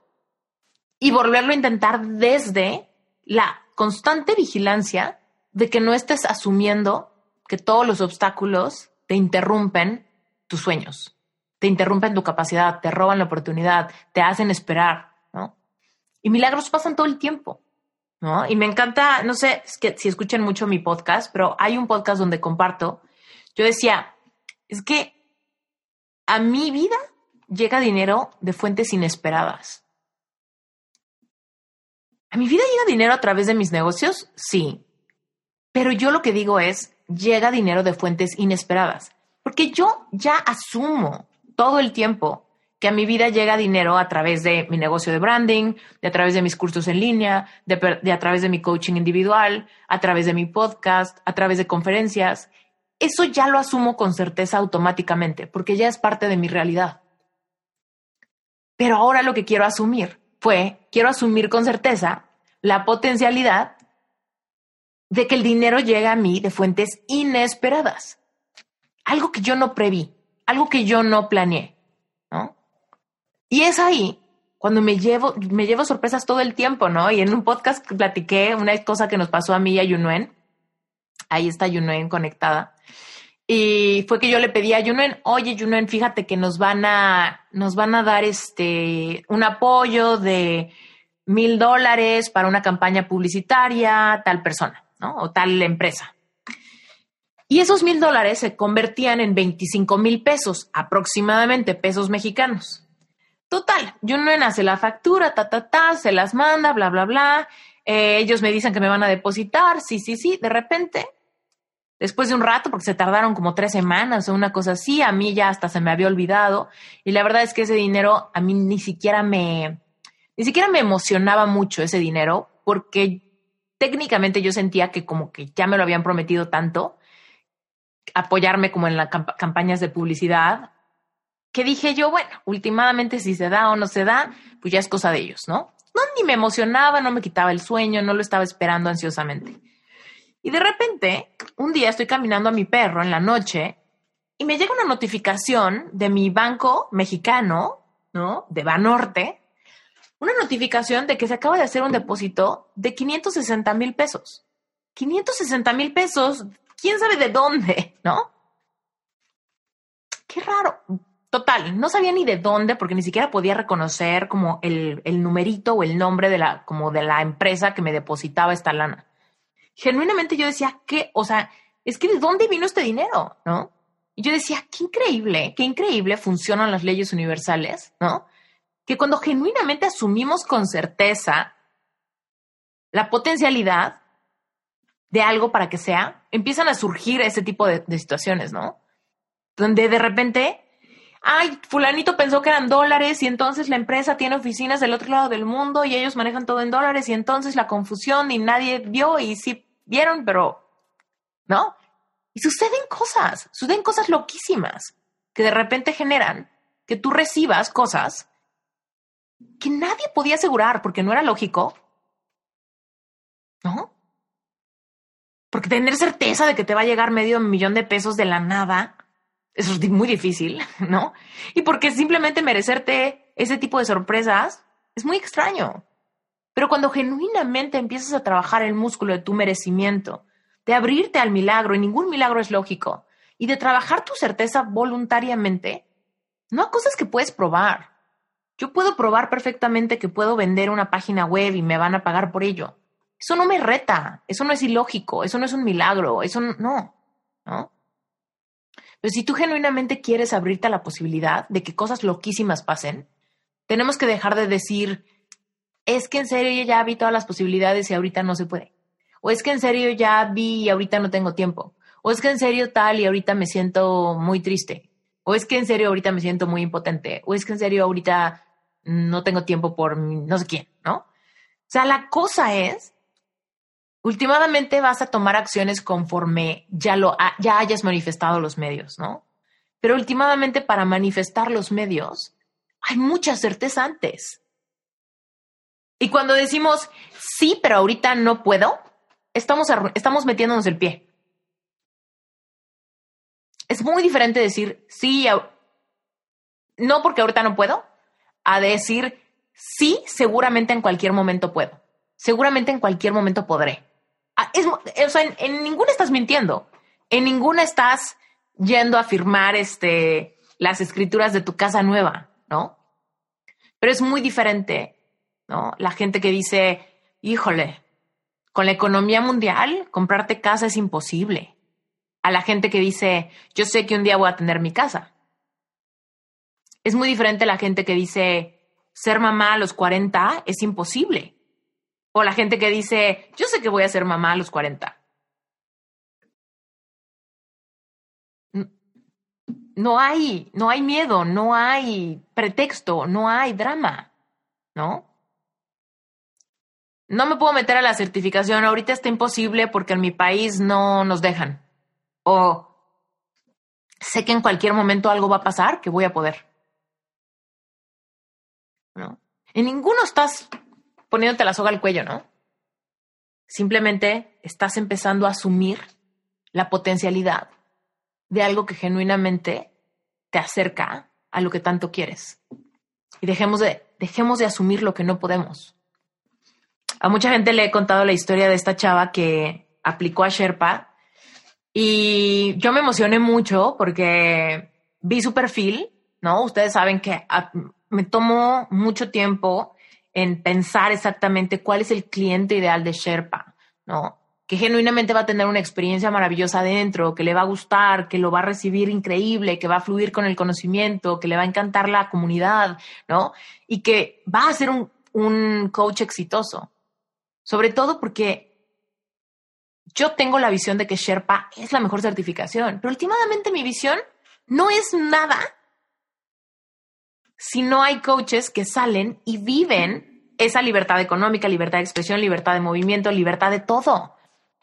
y volverlo a intentar desde la constante vigilancia de que no estés asumiendo que todos los obstáculos te interrumpen tus sueños, te interrumpen tu capacidad, te roban la oportunidad, te hacen esperar, ¿no? Y milagros pasan todo el tiempo. ¿no? Y me encanta, no sé que si escuchan mucho mi podcast, pero hay un podcast donde comparto. Yo decía, es que a mi vida llega dinero de fuentes inesperadas. ¿A mi vida llega dinero a través de mis negocios? Sí. Pero yo lo que digo es, llega dinero de fuentes inesperadas. Porque yo ya asumo todo el tiempo que a mi vida llega dinero a través de mi negocio de branding, de a través de mis cursos en línea, de, a través de mi coaching individual, a través de mi podcast, a través de conferencias. Eso ya lo asumo con certeza automáticamente, porque ya es parte de mi realidad. Pero ahora lo que quiero asumir fue, quiero asumir con certeza la potencialidad de que el dinero llegue a mí de fuentes inesperadas. Algo que yo no preví, algo que yo no planeé, ¿no? Y es ahí cuando me llevo, me llevo sorpresas todo el tiempo, ¿no? Y en un podcast platiqué una cosa que nos pasó a mí y a Yunuen. Ahí está Yunuen conectada. Y fue que yo le pedí a Yunuen, oye Yunuen, fíjate que nos van a, nos van a dar este, un apoyo de mil dólares para una campaña publicitaria, tal persona, ¿no? O tal empresa. Y esos mil dólares se convertían en 25 mil pesos, aproximadamente pesos mexicanos. Total, Junuen hace la factura, ta, ta, ta, se las manda, bla, bla, bla. Eh, ellos me dicen que me van a depositar, sí, sí, sí. De repente, después de un rato, porque se tardaron como tres semanas o una cosa así, a mí ya hasta se me había olvidado. Y la verdad es que ese dinero a mí ni siquiera me, ni siquiera me emocionaba mucho ese dinero, porque técnicamente yo sentía que como que ya me lo habían prometido tanto, apoyarme como en las campañas de publicidad, que dije yo, bueno, últimamente si se da o no se da, pues ya es cosa de ellos, ¿no? No, ni me emocionaba, no me quitaba el sueño, no lo estaba esperando ansiosamente. Y de repente, un día estoy caminando a mi perro en la noche y me llega una notificación de mi banco mexicano, ¿no? De Banorte, una notificación de que se acaba de hacer un depósito de 560 mil pesos. 560 mil pesos, quién sabe de dónde, [LAUGHS] ¿no? Qué raro. Total, no sabía ni de dónde, porque ni siquiera podía reconocer como el, numerito o el nombre de la, como de la empresa que me depositaba esta lana. Genuinamente yo decía, ¿qué? O sea, es que ¿de dónde vino este dinero? ¿No? Y yo decía, qué increíble, qué increíble funcionan las leyes universales, ¿no? Que cuando genuinamente asumimos con certeza la potencialidad de algo para que sea, empiezan a surgir ese tipo de, de situaciones, ¿no? Donde de repente ay, fulanito pensó que eran dólares y entonces la empresa tiene oficinas del otro lado del mundo y ellos manejan todo en dólares y entonces la confusión y nadie vio y sí vieron, pero no. Y suceden cosas, suceden cosas loquísimas que de repente generan que tú recibas cosas que nadie podía asegurar porque no era lógico. ¿No? Porque tener certeza de que te va a llegar medio millón de pesos de la nada eso es muy difícil, [LAUGHS] ¿no? Y porque simplemente merecerte ese tipo de sorpresas es muy extraño. Pero cuando genuinamente empiezas a trabajar el músculo de tu merecimiento, de abrirte al milagro, y ningún milagro es lógico, y de trabajar tu certeza voluntariamente, no a cosas que puedes probar, Yo puedo probar perfectamente que puedo vender una página web y me van a pagar por ello. Eso no me reta, eso no es ilógico, eso no es un milagro, eso no, ¿no? Pero si tú genuinamente quieres abrirte a la posibilidad de que cosas loquísimas pasen, tenemos que dejar de decir, es que en serio ya vi todas las posibilidades y ahorita no se puede. O es que en serio ya vi y ahorita no tengo tiempo. O es que en serio tal y ahorita me siento muy triste. O es que en serio ahorita me siento muy impotente. O es que en serio ahorita no tengo tiempo por no sé quién, ¿no? O sea, la cosa es, últimamente vas a tomar acciones conforme ya, lo, ya hayas manifestado los medios, ¿no? Pero últimamente para manifestar los medios hay mucha certeza antes. Y cuando decimos, sí, pero ahorita no puedo, estamos, estamos metiéndonos el pie. Es muy diferente decir, sí, no porque ahorita no puedo, a decir, sí, seguramente en cualquier momento puedo. Seguramente en cualquier momento podré. Ah, es, o sea, en, ninguna estás mintiendo. En ninguna estás yendo a firmar este, las escrituras de tu casa nueva, ¿no? Pero es muy diferente, ¿no? La gente que dice, híjole, con la economía mundial, comprarte casa es imposible. A la gente que dice, yo sé que un día voy a tener mi casa. Es muy diferente la gente que dice ser mamá a los 40 es imposible. O la gente que dice, yo sé que voy a ser mamá a los 40. No hay, no hay miedo, no hay pretexto, no hay drama, ¿no? No me puedo meter a la certificación, ahorita está imposible porque en mi país no nos dejan. O sé que en cualquier momento algo va a pasar que voy a poder. ¿no? En ninguno estás poniéndote la soga al cuello, ¿no? Simplemente estás empezando a asumir la potencialidad de algo que genuinamente te acerca a lo que tanto quieres. Y dejemos de, dejemos de asumir lo que no podemos. A mucha gente le he contado la historia de esta chava que aplicó a Sherpa y yo me emocioné mucho porque vi su perfil, ¿no? Ustedes saben que me tomó mucho tiempo en pensar exactamente cuál es el cliente ideal de Sherpa, ¿no? Que genuinamente va a tener una experiencia maravillosa adentro, que le va a gustar, que lo va a recibir increíble, que va a fluir con el conocimiento, que le va a encantar la comunidad, ¿no? Y que va a ser un, un coach exitoso. Sobre todo porque yo tengo la visión de que Sherpa es la mejor certificación, pero últimamente mi visión no es nada si no hay coaches que salen y viven esa libertad económica, libertad de expresión, libertad de movimiento, libertad de todo.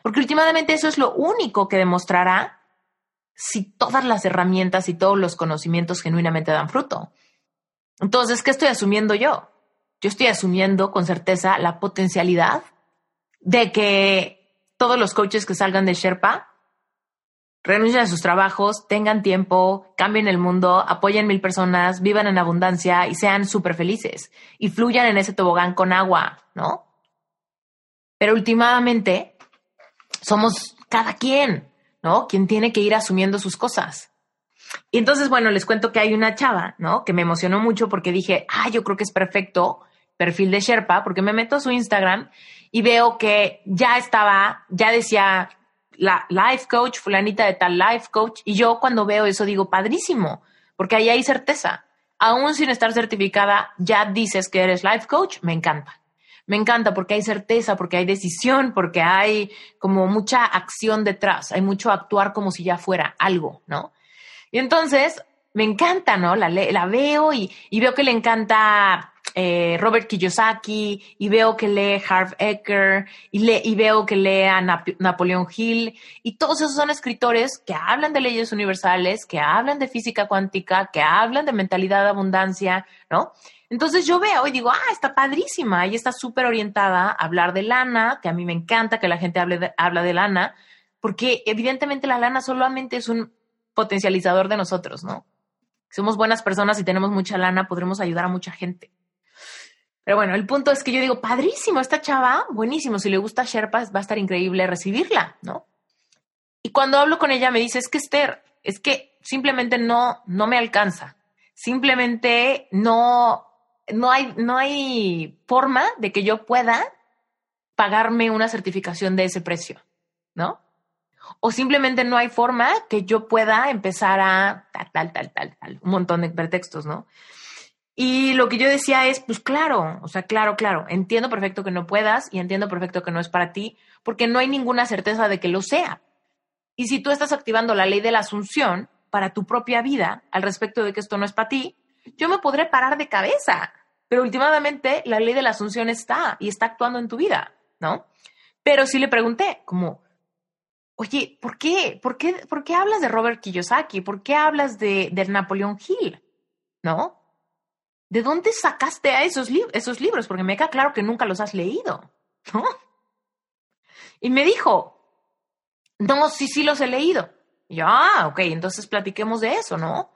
Porque últimamente eso es lo único que demostrará si todas las herramientas y todos los conocimientos genuinamente dan fruto. Entonces, ¿qué estoy asumiendo yo? Yo estoy asumiendo con certeza la potencialidad de que todos los coaches que salgan de Sherpa renuncien a sus trabajos, tengan tiempo, cambien el mundo, apoyen mil personas, vivan en abundancia y sean súper felices y fluyan en ese tobogán con agua, ¿no? Pero últimamente somos cada quien, ¿no? Quien tiene que ir asumiendo sus cosas. Y entonces, bueno, les cuento que hay una chava, ¿no? Que me emocionó mucho porque dije, ah, yo creo que es perfecto perfil de Sherpa, porque me meto a su Instagram y veo que ya estaba, ya decía la life coach, fulanita de tal life coach, y yo cuando veo eso digo, padrísimo, porque ahí hay certeza. Aún sin estar certificada, ya dices que eres life coach, me encanta. Me encanta porque hay certeza, porque hay decisión, porque hay como mucha acción detrás, hay mucho actuar como si ya fuera algo, ¿no? Y entonces me encanta, ¿no? La, veo y, y veo que le encanta eh, Robert Kiyosaki y veo que lee Harv Eker y, y veo que lee a Napoleón Hill y todos esos son escritores que hablan de leyes universales, que hablan de física cuántica, que hablan de mentalidad de abundancia, ¿no? Entonces yo veo y digo, ah, está padrísima, y está súper orientada a hablar de lana, que a mí me encanta que la gente hable de, habla de lana, porque evidentemente la lana solamente es un potencializador de nosotros, ¿no? somos buenas personas y tenemos mucha lana, podremos ayudar a mucha gente. Pero bueno, el punto es que yo digo, padrísimo, esta chava, buenísimo, si le gusta Sherpa, va a estar increíble recibirla, ¿no? Y cuando hablo con ella me dice, es que Esther, es que simplemente no, no me alcanza, simplemente no, no hay, no hay forma de que yo pueda pagarme una certificación de ese precio, ¿no? O simplemente no hay forma que yo pueda empezar a tal, tal, tal, tal, tal, un montón de pretextos, ¿no? Y lo que yo decía es, pues claro, o sea, claro, claro, entiendo perfecto que no puedas y entiendo perfecto que no es para ti, porque no hay ninguna certeza de que lo sea. Y si tú estás activando la ley de la asunción para tu propia vida al respecto de que esto no es para ti, yo me podré parar de cabeza, pero últimamente la ley de la asunción está y está actuando en tu vida, ¿no? Pero sí le pregunté, como, oye, ¿por qué? ¿Por qué, por qué hablas de Robert Kiyosaki? ¿Por qué hablas de, de Napoleón Hill? ¿No? ¿De dónde sacaste a esos, libros? Porque me queda claro que nunca los has leído, ¿no? Y me dijo, no, sí, sí los he leído. Y yo, ah, ok, entonces platiquemos de eso, ¿no?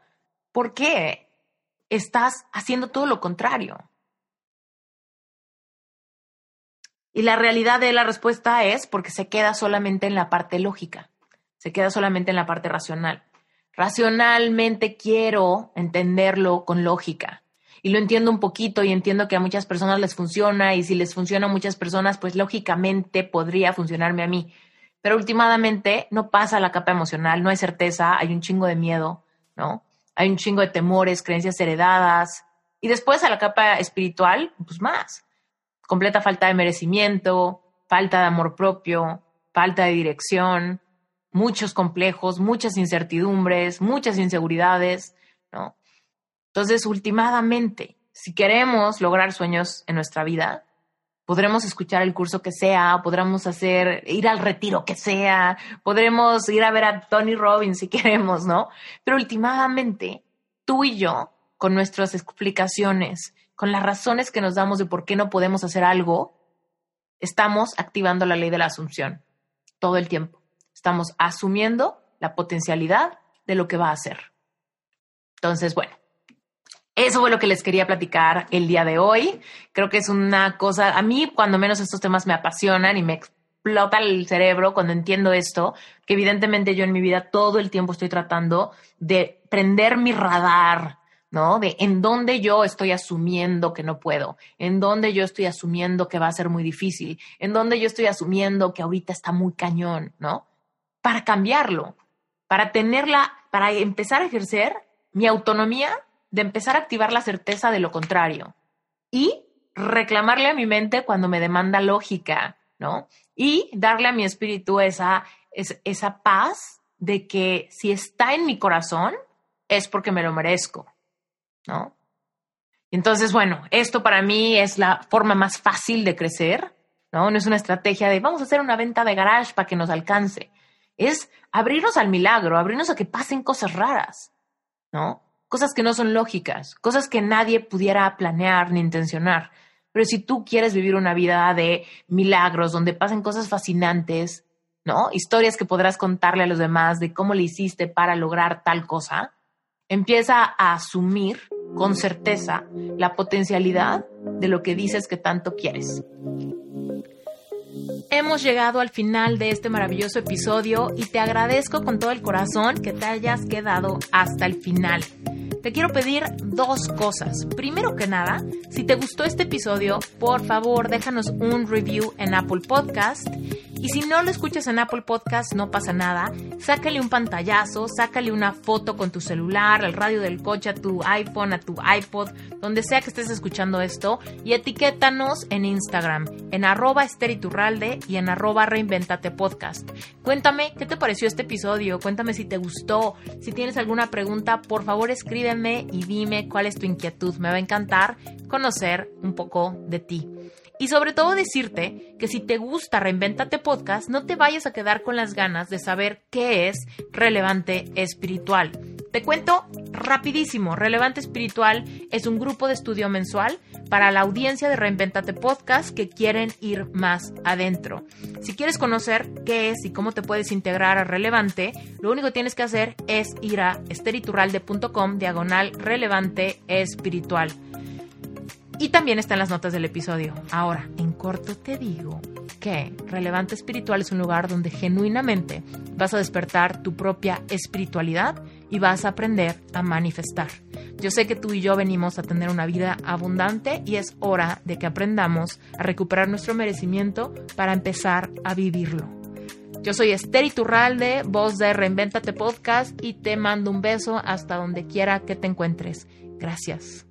¿Por qué estás haciendo todo lo contrario? Y la realidad de la respuesta es porque se queda solamente en la parte lógica, se queda solamente en la parte racional. Racionalmente quiero entenderlo con lógica y lo entiendo un poquito y entiendo que a muchas personas les funciona y si les funciona a muchas personas, pues lógicamente podría funcionarme a mí. Pero últimamente no pasa la capa emocional, no hay certeza, hay un chingo de miedo, ¿no? Hay un chingo de temores, creencias heredadas. Y después a la capa espiritual, pues más. Completa falta de merecimiento, falta de amor propio, falta de dirección, muchos complejos, muchas incertidumbres, muchas inseguridades, ¿no? Entonces, últimamente, si queremos lograr sueños en nuestra vida, podremos escuchar el curso que sea, podremos hacer, ir al retiro que sea, podremos ir a ver a Tony Robbins si [LAUGHS] queremos, ¿no? Pero últimamente, tú y yo, con nuestras explicaciones, con las razones que nos damos de por qué no podemos hacer algo, estamos activando la ley de la asunción todo el tiempo. Estamos asumiendo la potencialidad de lo que va a hacer. Entonces, bueno, eso fue lo que les quería platicar el día de hoy. Creo que es una cosa, a mí cuando menos estos temas me apasionan y me explota el cerebro cuando entiendo esto, que evidentemente yo en mi vida todo el tiempo estoy tratando de prender mi radar, ¿no? De en dónde yo estoy asumiendo que no puedo, en dónde yo estoy asumiendo que va a ser muy difícil, en dónde yo estoy asumiendo que ahorita está muy cañón, ¿no? Para cambiarlo, para tenerla, para empezar a ejercer mi autonomía de empezar a activar la certeza de lo contrario y reclamarle a mi mente cuando me demanda lógica, ¿no? Y darle a mi espíritu esa, esa paz de que si está en mi corazón es porque me lo merezco, ¿no? Entonces, bueno, esto para mí es la forma más fácil de crecer, ¿no? No es una estrategia de vamos a hacer una venta de garage para que nos alcance. Es abrirnos al milagro, abrirnos a que pasen cosas raras, ¿no? Cosas que no son lógicas, cosas que nadie pudiera planear ni intencionar. Pero si tú quieres vivir una vida de milagros, donde pasen cosas fascinantes, ¿no? Historias que podrás contarle a los demás de cómo le hiciste para lograr tal cosa, empieza a asumir con certeza la potencialidad de lo que dices que tanto quieres. Hemos llegado al final de este maravilloso episodio y te agradezco con todo el corazón que te hayas quedado hasta el final te quiero pedir dos cosas. Primero que nada, si te gustó este episodio, por favor déjanos un review en Apple Podcast y si no lo escuchas en Apple Podcast, no pasa nada. Sácale un pantallazo, sácale una foto con tu celular, al radio del coche, a tu iPhone, a tu iPod, donde sea que estés escuchando esto, y etiquétanos en Instagram, en arroba esteriturralde y en arroba reinventate podcast. Cuéntame qué te pareció este episodio, cuéntame si te gustó, si tienes alguna pregunta, por favor escríbeme y dime cuál es tu inquietud. Me va a encantar conocer un poco de ti. Y sobre todo decirte que si te gusta Reinventate Podcast, no te vayas a quedar con las ganas de saber qué es relevante espiritual. Te cuento rapidísimo, Relevante Espiritual es un grupo de estudio mensual para la audiencia de Reinventate Podcast que quieren ir más adentro. Si quieres conocer qué es y cómo te puedes integrar a Relevante, lo único que tienes que hacer es ir a esteriturralde.com diagonal relevante espiritual. Y también está en las notas del episodio. Ahora, en corto te digo que Relevante Espiritual es un lugar donde genuinamente vas a despertar tu propia espiritualidad y vas a aprender a manifestar. Yo sé que tú y yo venimos a tener una vida abundante y es hora de que aprendamos a recuperar nuestro merecimiento para empezar a vivirlo. Yo soy Esther Iturralde, voz de Reinventate Podcast y te mando un beso hasta donde quiera que te encuentres. Gracias.